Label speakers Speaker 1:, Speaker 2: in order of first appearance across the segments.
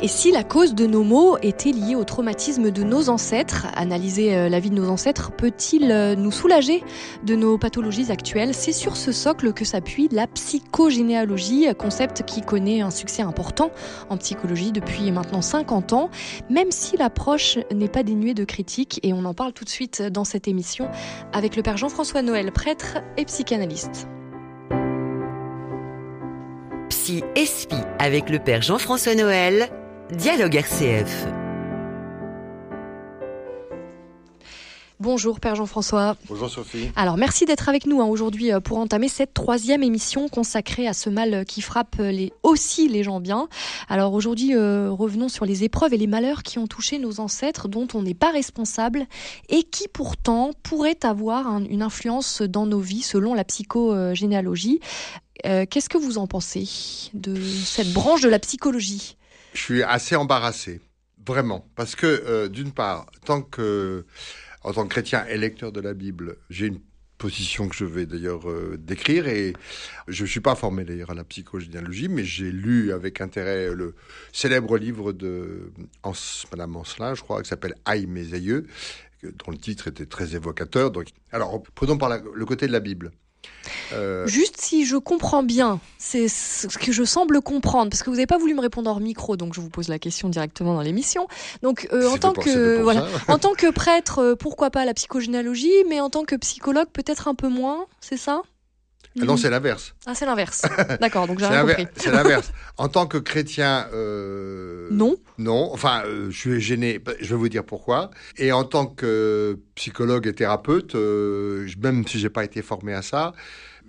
Speaker 1: Et si la cause de nos maux était liée au traumatisme de nos ancêtres, analyser euh, la vie de nos ancêtres peut-il euh, nous soulager de nos pathologies actuelles? C'est sur ce socle que s'appuie la psychogénéalogie, concept qui connaît un succès important en psychologie depuis maintenant 50 ans, même si l'approche n'est pas dénuée de critiques, et on en parle tout de suite dans cette émission avec le père Jean-François Noël, prêtre et psychanalyste.
Speaker 2: Psy Espi avec le père Jean-François Noël, Dialogue RCF.
Speaker 1: Bonjour Père Jean-François.
Speaker 3: Bonjour Sophie.
Speaker 1: Alors merci d'être avec nous hein, aujourd'hui euh, pour entamer cette troisième émission consacrée à ce mal qui frappe les, aussi les gens bien. Alors aujourd'hui euh, revenons sur les épreuves et les malheurs qui ont touché nos ancêtres dont on n'est pas responsable et qui pourtant pourraient avoir une influence dans nos vies selon la psychogénéalogie. Euh, Qu'est-ce que vous en pensez de cette branche de la psychologie?
Speaker 3: Je suis assez embarrassé, vraiment, parce que euh, d'une part, tant que en tant que chrétien et lecteur de la Bible, j'ai une position que je vais d'ailleurs euh, décrire et je suis pas formé d'ailleurs à la psychogénéalogie, mais j'ai lu avec intérêt le célèbre livre de Hans, Madame Ancelin, je crois, qui s'appelle Aïe mes aïeux, dont le titre était très évocateur. Donc, alors prenons par le côté de la Bible. Euh,
Speaker 1: Juste si je comprends bien, c'est ce que je semble comprendre, parce que vous n'avez pas voulu me répondre hors micro, donc je vous pose la question directement dans l'émission. Donc euh, en tant que voilà, en tant que prêtre, euh, pourquoi pas la psychogénéalogie, mais en tant que psychologue peut-être un peu moins, c'est ça?
Speaker 3: Ah non, c'est l'inverse.
Speaker 1: Ah, c'est l'inverse. D'accord, donc j'ai rien compris.
Speaker 3: c'est l'inverse. en tant que chrétien, euh,
Speaker 1: Non.
Speaker 3: Non, enfin, euh, je suis gêné. Je vais vous dire pourquoi. Et en tant que psychologue et thérapeute, euh, même si j'ai pas été formé à ça,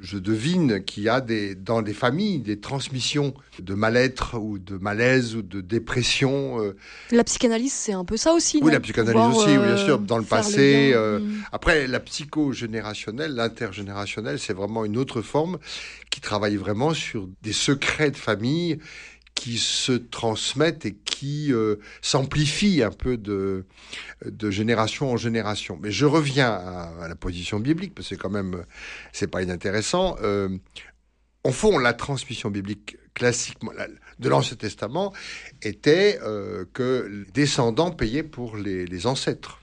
Speaker 3: je devine qu'il y a des, dans les familles des transmissions de mal-être ou de malaise ou de dépression. euh.
Speaker 1: La psychanalyse, c'est un peu ça aussi.
Speaker 3: Oui, la psychanalyse aussi, oui, bien
Speaker 1: euh,
Speaker 3: sûr. Dans le passé, euh,
Speaker 1: Mm.
Speaker 3: Après, la psychogénérationnelle, l'intergénérationnelle, c'est vraiment une autre forme qui travaille vraiment sur des secrets de famille qui se transmettent et qui euh, s'amplifient un peu de, de génération en génération. Mais je reviens à, la position biblique, parce que quand même, c'est pas inintéressant. Euh, au fond, la transmission biblique classiquement la- de l'Ancien Testament était euh, que les descendants payaient pour les ancêtres.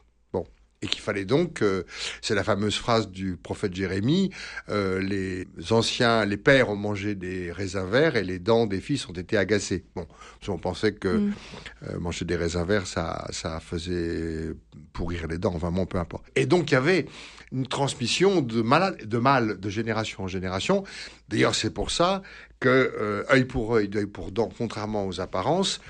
Speaker 3: Et qu'il fallait donc, euh, c'est la fameuse phrase du prophète Jérémie, euh, les anciens, les pères ont mangé des raisins verts et les dents des fils ont été agacées. Bon, si on pensait que
Speaker 1: Mm.
Speaker 3: euh, manger des raisins verts, ça, ça faisait pourrir les dents, vraiment, peu importe. Et donc, il y avait une transmission de mal, de mal de génération en génération. D'ailleurs, c'est pour ça que euh, œil pour œil, d'œil pour dent, contrairement aux apparences,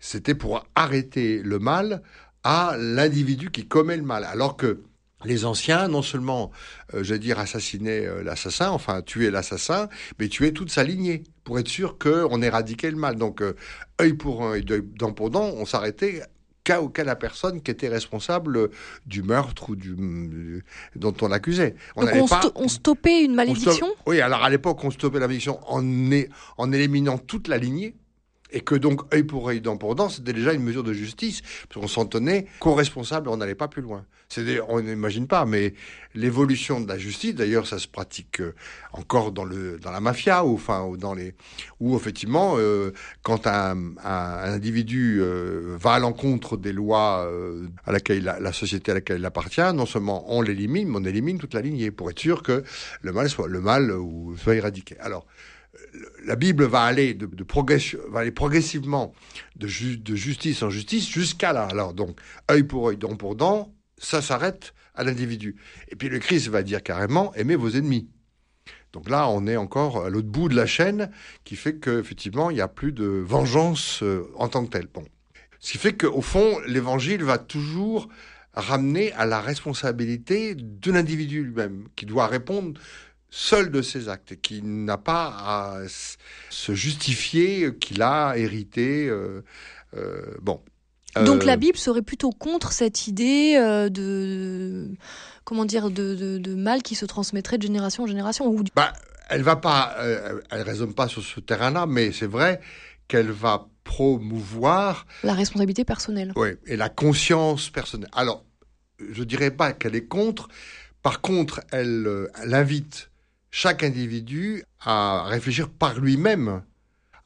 Speaker 3: c'était pour arrêter le mal à l'individu qui commet le mal. Alors que les anciens, non seulement, euh, je veux dire, assassinaient euh, l'assassin, enfin tuaient l'assassin, mais tuaient toute sa lignée pour être sûr qu'on éradiquait le mal. Donc, euh, œil pour œil, dent pour dent, on s'arrêtait qu'à ou qu'à la personne qui était responsable du meurtre ou du, du- dont on l'accusait.
Speaker 1: On,
Speaker 3: pas-
Speaker 1: sto- on stoppait une
Speaker 3: on
Speaker 1: malédiction?
Speaker 3: Oui, alors à l'époque, on stoppait la malédiction en, é- en éliminant toute la lignée. Et que donc, œil pour œil, dent pour dent, c'était déjà une mesure de justice. Parce qu'on s'en tenait co-responsable, on n'allait pas plus loin. On n'imagine pas, mais l'évolution de la justice, d'ailleurs, ça se pratique euh, encore dans, le, dans la mafia, ou, enfin, dans les, où effectivement, euh, quand un, individu euh, va à l'encontre des lois à laquelle la, société à laquelle il appartient, non seulement on l'élimine, mais on élimine toute la lignée pour être sûr que le mal soit le mal soit éradiqué. Alors la Bible va aller de, progressivement de, ju- de justice en justice jusqu'à là. Alors donc œil pour œil, dent pour dent, ça s'arrête à l'individu. Et puis le Christ va dire carrément aimez vos ennemis. Donc là, on est encore à l'autre bout de la chaîne, qui fait qu'effectivement, il n'y a plus de vengeance euh, en tant que telle. Ce qui fait qu'au fond, l'évangile va toujours ramener à la responsabilité de l'individu lui-même, qui doit répondre seul de ses actes, qui n'a pas à se justifier qu'il a hérité. euh, euh, bon.
Speaker 1: Donc
Speaker 3: Euh,
Speaker 1: la Bible serait plutôt contre cette idée de comment dire de, de, de mal qui se transmettrait de génération en génération ou
Speaker 3: Bah, elle va pas, elle raisonne pas sur ce terrain-là, mais c'est vrai qu'elle va promouvoir,
Speaker 1: la responsabilité personnelle.
Speaker 3: ouais, et la conscience personnelle. Alors, je dirais pas qu'elle est contre. Par contre, elle, elle invite chaque individu à réfléchir par lui-même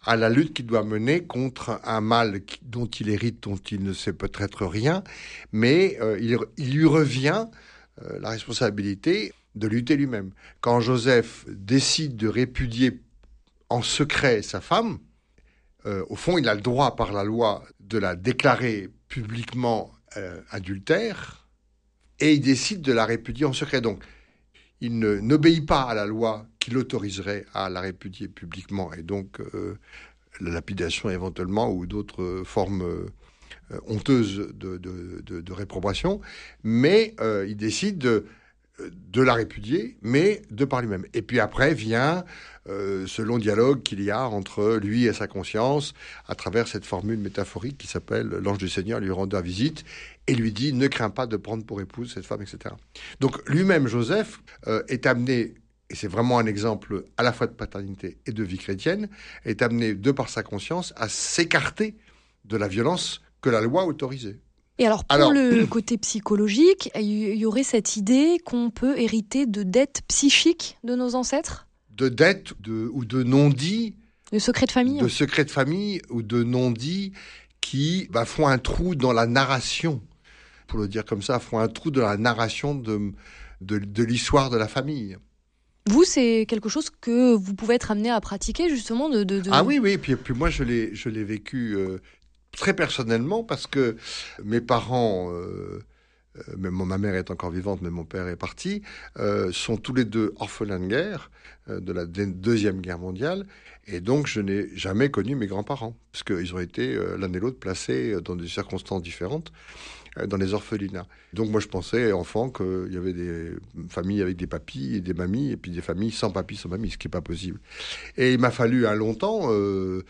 Speaker 3: à la lutte qu'il doit mener contre un mal dont il hérite, dont il ne sait peut-être rien, mais euh, il, lui revient euh, la responsabilité de lutter lui-même. Quand Joseph décide de répudier en secret sa femme, euh, au fond, il a le droit par la loi de la déclarer publiquement adultère, et il décide de la répudier en secret. Donc, il n'obéit pas à la loi qui l'autoriserait à la répudier publiquement. Et donc euh, la lapidation éventuellement ou d'autres formes euh, honteuses de, réprobation, mais euh, il décide de, de, la répudier, mais de par lui-même. Et puis après vient ce long dialogue qu'il y a entre lui et sa conscience à travers cette formule métaphorique qui s'appelle l'ange du Seigneur lui rendant visite et lui dit ne crains pas de prendre pour épouse cette femme, etc. Donc lui-même, Joseph, euh, est amené, et c'est vraiment un exemple à la fois de paternité et de vie chrétienne, est amené, de par sa conscience, à s'écarter de la violence que la loi autorisait.
Speaker 1: Et alors, pour le côté psychologique, il y aurait cette idée qu'on peut hériter de dettes psychiques de nos ancêtres?
Speaker 3: De dettes de, ou de non-dits.
Speaker 1: De secrets de famille
Speaker 3: De secrets de famille ou de non-dits qui bah, font un trou dans la narration pour le dire comme ça, font un trou de la narration de, de, l'histoire de la famille.
Speaker 1: Vous, c'est quelque chose que vous pouvez être amené à pratiquer, justement de, de...
Speaker 3: Ah oui, oui, et puis, puis moi, je l'ai, je l'ai vécu euh, très personnellement parce que mes parents, euh, euh, même ma mère est encore vivante, mais mon père est parti, sont tous les deux orphelins de guerre de la Deuxième Guerre mondiale. Et donc, je n'ai jamais connu mes grands-parents, parce qu'ils ont été l'un et l'autre placés dans des circonstances différentes. Euh, dans les orphelinats. Donc moi je pensais enfant qu'il y avait des familles avec des papis et des mamies et puis des familles sans papis, sans mamie, ce qui n'est pas possible. Et il m'a fallu un long temps euh,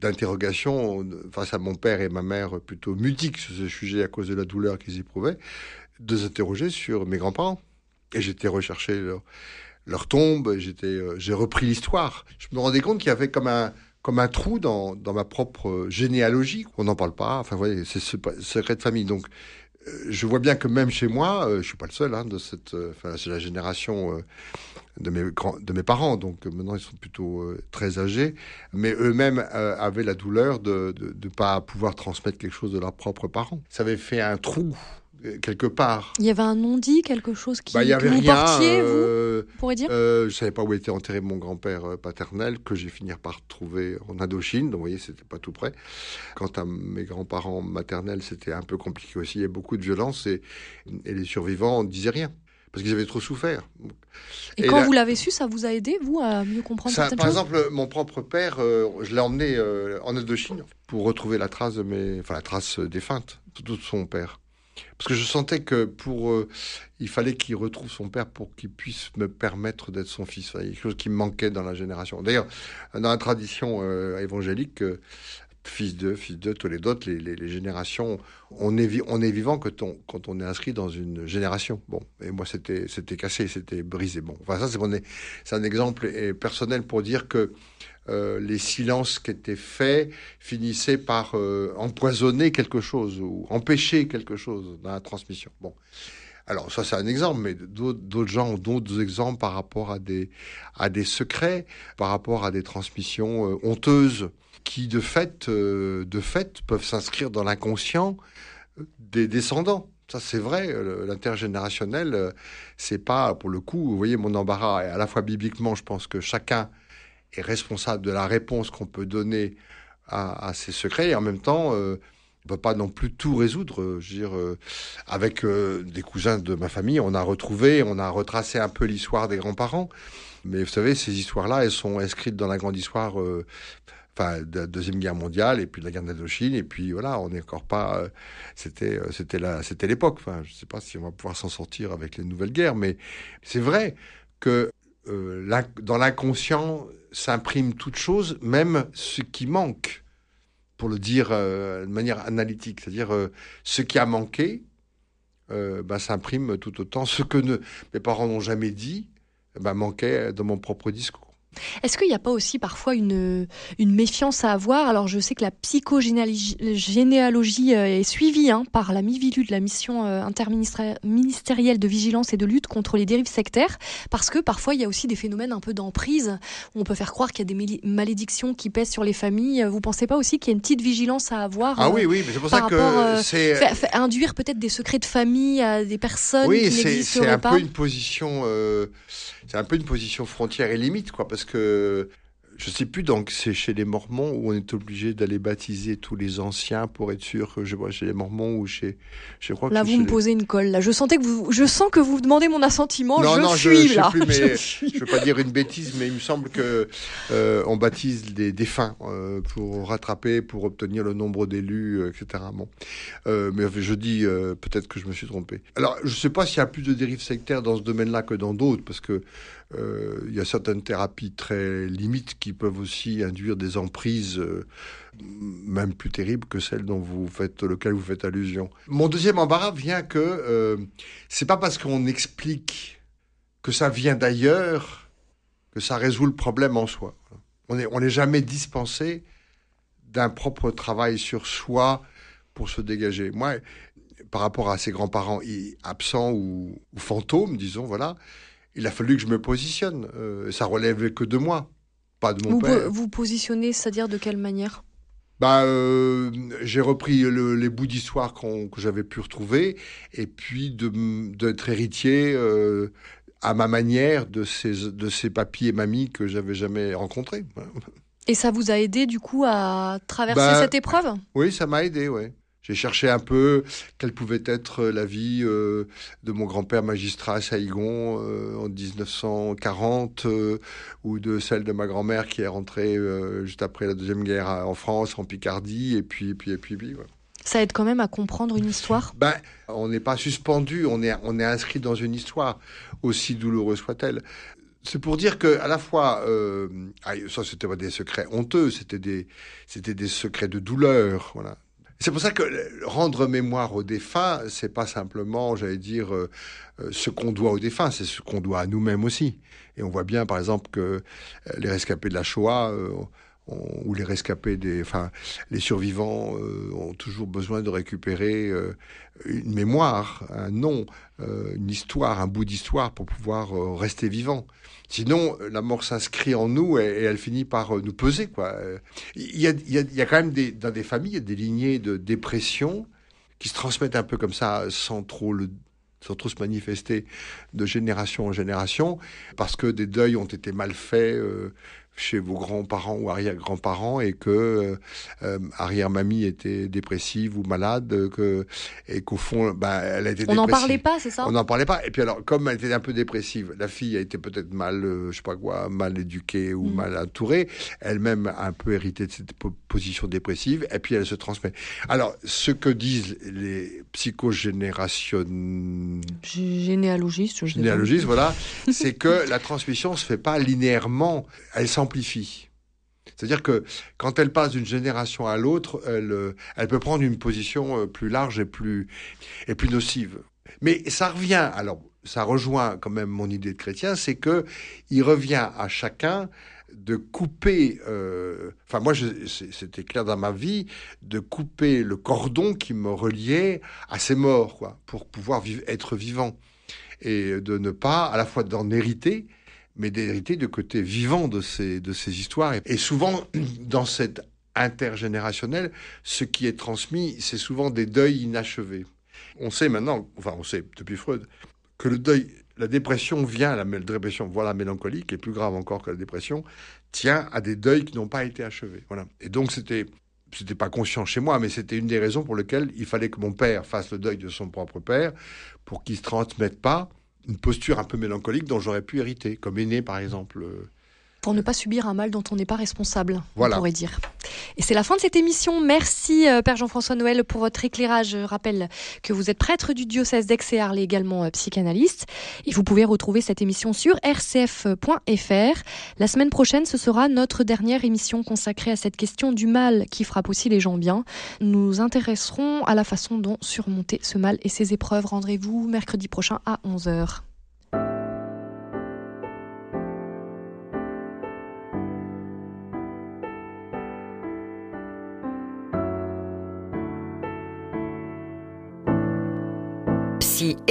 Speaker 3: d'interrogation face à mon père et ma mère plutôt mudiques sur ce sujet à cause de la douleur qu'ils éprouvaient, de s'interroger sur mes grands-parents. Et j'étais recherché leur, tombe, j'étais, euh, j'ai repris l'histoire. Je me rendais compte qu'il y avait comme un, comme un trou dans, dans ma propre généalogie. On n'en parle pas. Enfin, voyez, c'est ce secret de famille. Donc, euh, je vois bien que même chez moi, euh, je suis pas le seul. Hein, de cette, enfin, c'est la génération de mes grands, de mes parents. Donc maintenant, ils sont plutôt très âgés, mais eux-mêmes avaient la douleur de ne pas pouvoir transmettre quelque chose de leurs propres parents. Ça avait fait un trou quelque part.
Speaker 1: Il y avait un non-dit, quelque chose qui, bah, y avait vous rien, portiez, vous, euh, pourrait dire?
Speaker 3: euh, Je savais pas où était enterré mon grand-père euh, paternel, que j'ai fini par trouver en Indochine. Donc, vous voyez, c'était pas tout près. Quant à mes grands-parents maternels, c'était un peu compliqué aussi. Il y avait beaucoup de violence et, et les survivants ne disaient rien parce qu'ils avaient trop souffert.
Speaker 1: Et, quand vous l'avez su, ça vous a aidé, vous, à mieux comprendre ça,
Speaker 3: Par exemple, mon propre père, je l'ai emmené en Indochine pour retrouver la trace de mes, enfin la trace défunte de son père. Parce que je sentais que pour, euh, il fallait qu'il retrouve son père pour qu'il puisse me permettre d'être son fils. Il y a quelque chose qui me manquait dans la génération. D'ailleurs, dans la tradition euh, évangélique, euh, fils de, fils de, tous les d'autres, les, générations, on est, vivant quand on est inscrit dans une génération. Bon, et moi c'était, cassé, c'était brisé. Bon, enfin ça c'est, c'est un exemple personnel pour dire que euh, les silences qui étaient faits finissaient par euh, empoisonner quelque chose ou empêcher quelque chose dans la transmission. Bon. Alors ça c'est un exemple, mais d'autres gens ont d'autres exemples par rapport à des, à des secrets, par rapport à des transmissions euh, honteuses qui de fait, de fait peuvent s'inscrire dans l'inconscient des descendants. Ça, c'est vrai, l'intergénérationnel, c'est pas, pour le coup, vous voyez, mon embarras, et à la fois bibliquement, je pense que chacun est responsable de la réponse qu'on peut donner à, ces secrets. Et en même temps, euh, on peut pas non plus tout résoudre. Euh, je veux dire, euh, avec des cousins de ma famille, on a retrouvé, on a retracé un peu l'histoire des grands-parents. Mais vous savez, ces histoires-là, elles sont inscrites dans la grande histoire enfin, de la Deuxième Guerre mondiale et puis de la guerre d'Indochine. Et puis voilà, on n'est encore pas. c'était c'était c'était l'époque. Enfin, je sais pas si on va pouvoir s'en sortir avec les nouvelles guerres, mais c'est vrai que dans l'inconscient, s'imprime toute chose, même ce qui manque, pour le dire euh, de manière analytique. C'est-à-dire, euh, ce qui a manqué euh, bah, s'imprime tout autant. Ce que mes parents n'ont jamais dit bah, manquait dans mon propre discours.
Speaker 1: Est-ce qu'il n'y a pas aussi parfois une, une méfiance à avoir? Alors je sais que la psychogénéalogie euh, est suivie hein, par la MIVILU de la mission euh, interministérielle de vigilance et de lutte contre les dérives sectaires, parce que parfois il y a aussi des phénomènes un peu d'emprise, où on peut faire croire qu'il y a des malédictions qui pèsent sur les familles. Vous pensez pas aussi qu'il y a une petite vigilance à avoir
Speaker 3: Ah oui, oui, mais c'est pour ça que
Speaker 1: c'est... induire peut-être des secrets de famille à des personnes
Speaker 3: oui,
Speaker 1: qui n'existeraient
Speaker 3: pas.
Speaker 1: c'est un
Speaker 3: peu une position... c'est un peu une position frontière et limite, quoi, parce que je sais plus, donc c'est chez les Mormons où on est obligé d'aller baptiser tous les anciens pour être sûr que je vois chez les Mormons ou chez, je crois
Speaker 1: là vous me posez une colle. Là, je sentais que vous, je sens que vous demandez mon assentiment.
Speaker 3: Non,
Speaker 1: je
Speaker 3: non,
Speaker 1: suis
Speaker 3: je,
Speaker 1: là.
Speaker 3: Sais plus, mais je, veux pas dire une bêtise, mais il me semble que euh, on baptise des défunts euh, pour rattraper, pour obtenir le nombre d'élus, euh, etc. Bon, euh, mais je dis euh, peut-être que je me suis trompé. Alors, je sais pas s'il y a plus de dérives sectaires dans ce domaine-là que dans d'autres, parce que euh, il y a certaines thérapies très limites qui peuvent aussi induire des emprises euh, même plus terribles que celles dont vous faites, lequel vous faites allusion. Mon deuxième embarras vient que euh, c'est pas parce qu'on explique que ça vient d'ailleurs que ça résout le problème en soi. On n'est on est jamais dispensé d'un propre travail sur soi pour se dégager. Moi, par rapport à ses grands-parents absents ou, ou fantômes, disons, voilà, il a fallu que je me positionne. Euh, ça relève que de moi, pas de mon
Speaker 1: vous,
Speaker 3: père.
Speaker 1: Vous positionnez, c'est-à-dire de quelle manière?
Speaker 3: Bah, euh, j'ai repris le, les bouts d'histoire que j'avais pu retrouver, et puis d'être héritier euh, à ma manière de ces, de ces papis et mamies que j'avais jamais rencontrés.
Speaker 1: Et ça vous a aidé du coup à traverser bah, cette épreuve?
Speaker 3: Oui, ça m'a aidé, ouais. J'ai cherché un peu quelle pouvait être la vie euh, de mon grand-père magistrat à Saïgon euh, en 1940 euh, ou de celle de ma grand-mère qui est rentrée euh, juste après la deuxième guerre en France, en Picardie, et puis et puis et puis, et puis ouais.
Speaker 1: Ça aide quand même à comprendre une histoire?
Speaker 3: Ben, on n'est pas suspendu, on est on est inscrit dans une histoire aussi douloureuse soit-elle. C'est pour dire que à la fois, euh, ça c'était pas des secrets honteux, c'était des c'était des secrets de douleur, voilà. C'est pour ça que rendre mémoire aux défunts, c'est pas simplement, j'allais dire, euh, ce qu'on doit aux défunts, c'est ce qu'on doit à nous-mêmes aussi. Et on voit bien, par exemple, que euh, les rescapés de la Shoah euh, on, ou les rescapés enfin, les survivants euh, ont toujours besoin de récupérer euh, une mémoire, un nom, euh, une histoire, un bout d'histoire pour pouvoir rester vivant. Sinon, la mort s'inscrit en nous et, elle finit par nous peser. Quoi. Il, y a, quand même dans des familles des lignées de dépression qui se transmettent un peu comme ça, sans trop se manifester de génération en génération, parce que des deuils ont été mal faits, chez vos grands-parents ou arrière-grands-parents et que euh, arrière-mamie était dépressive ou malade que et qu'au fond bah, elle a été
Speaker 1: on n'en parlait pas c'est ça?
Speaker 3: On n'en parlait pas. Et puis alors comme elle était un peu dépressive la fille a été peut-être mal euh, je sais pas quoi mal éduquée ou mm. mal entourée elle-même a un peu hérité de cette position dépressive et puis elle se transmet. Alors ce que disent les psychogénérations
Speaker 1: généalogistes
Speaker 3: généalogistes voilà c'est que la transmission se fait pas linéairement. Elle s'en C'est-à-dire que quand elle passe d'une génération à l'autre, elle, euh, peut prendre une position euh, plus large et plus, nocive. Mais ça revient, alors ça rejoint quand même mon idée de chrétien, c'est que il revient à chacun de couper, euh, enfin moi c'était clair dans ma vie, de couper le cordon qui me reliait à ses morts, quoi, pour pouvoir vivre, être vivant et de ne pas à la fois d'en hériter, mais d'hériter du côté vivant de ces, de histoires. Et souvent, dans cette intergénérationnel, ce qui est transmis, c'est souvent des deuils inachevés. On sait maintenant, enfin on sait depuis Freud, que le deuil, la dépression vient, la dépression, voilà la mélancolie, qui est plus grave encore que la dépression, tient à des deuils qui n'ont pas été achevés. Voilà. Et donc c'était c'était pas conscient chez moi, mais c'était une des raisons pour lesquelles il fallait que mon père fasse le deuil de son propre père, pour qu'il se transmette pas une posture un peu mélancolique dont j'aurais pu hériter, comme aîné par exemple.
Speaker 1: Pour ne pas subir un mal dont on n'est pas responsable,
Speaker 3: voilà.
Speaker 1: on pourrait dire. Et c'est la fin de cette émission. Merci euh, Père Jean-François Noël pour votre éclairage. Je rappelle que vous êtes prêtre du diocèse d'Aix et Arles, également euh, psychanalyste. Et vous pouvez retrouver cette émission sur rcf.fr. La semaine prochaine, ce sera notre dernière émission consacrée à cette question du mal qui frappe aussi les gens bien. Nous nous intéresserons à la façon dont surmonter ce mal et ses épreuves. Rendrez-vous mercredi prochain à 11h.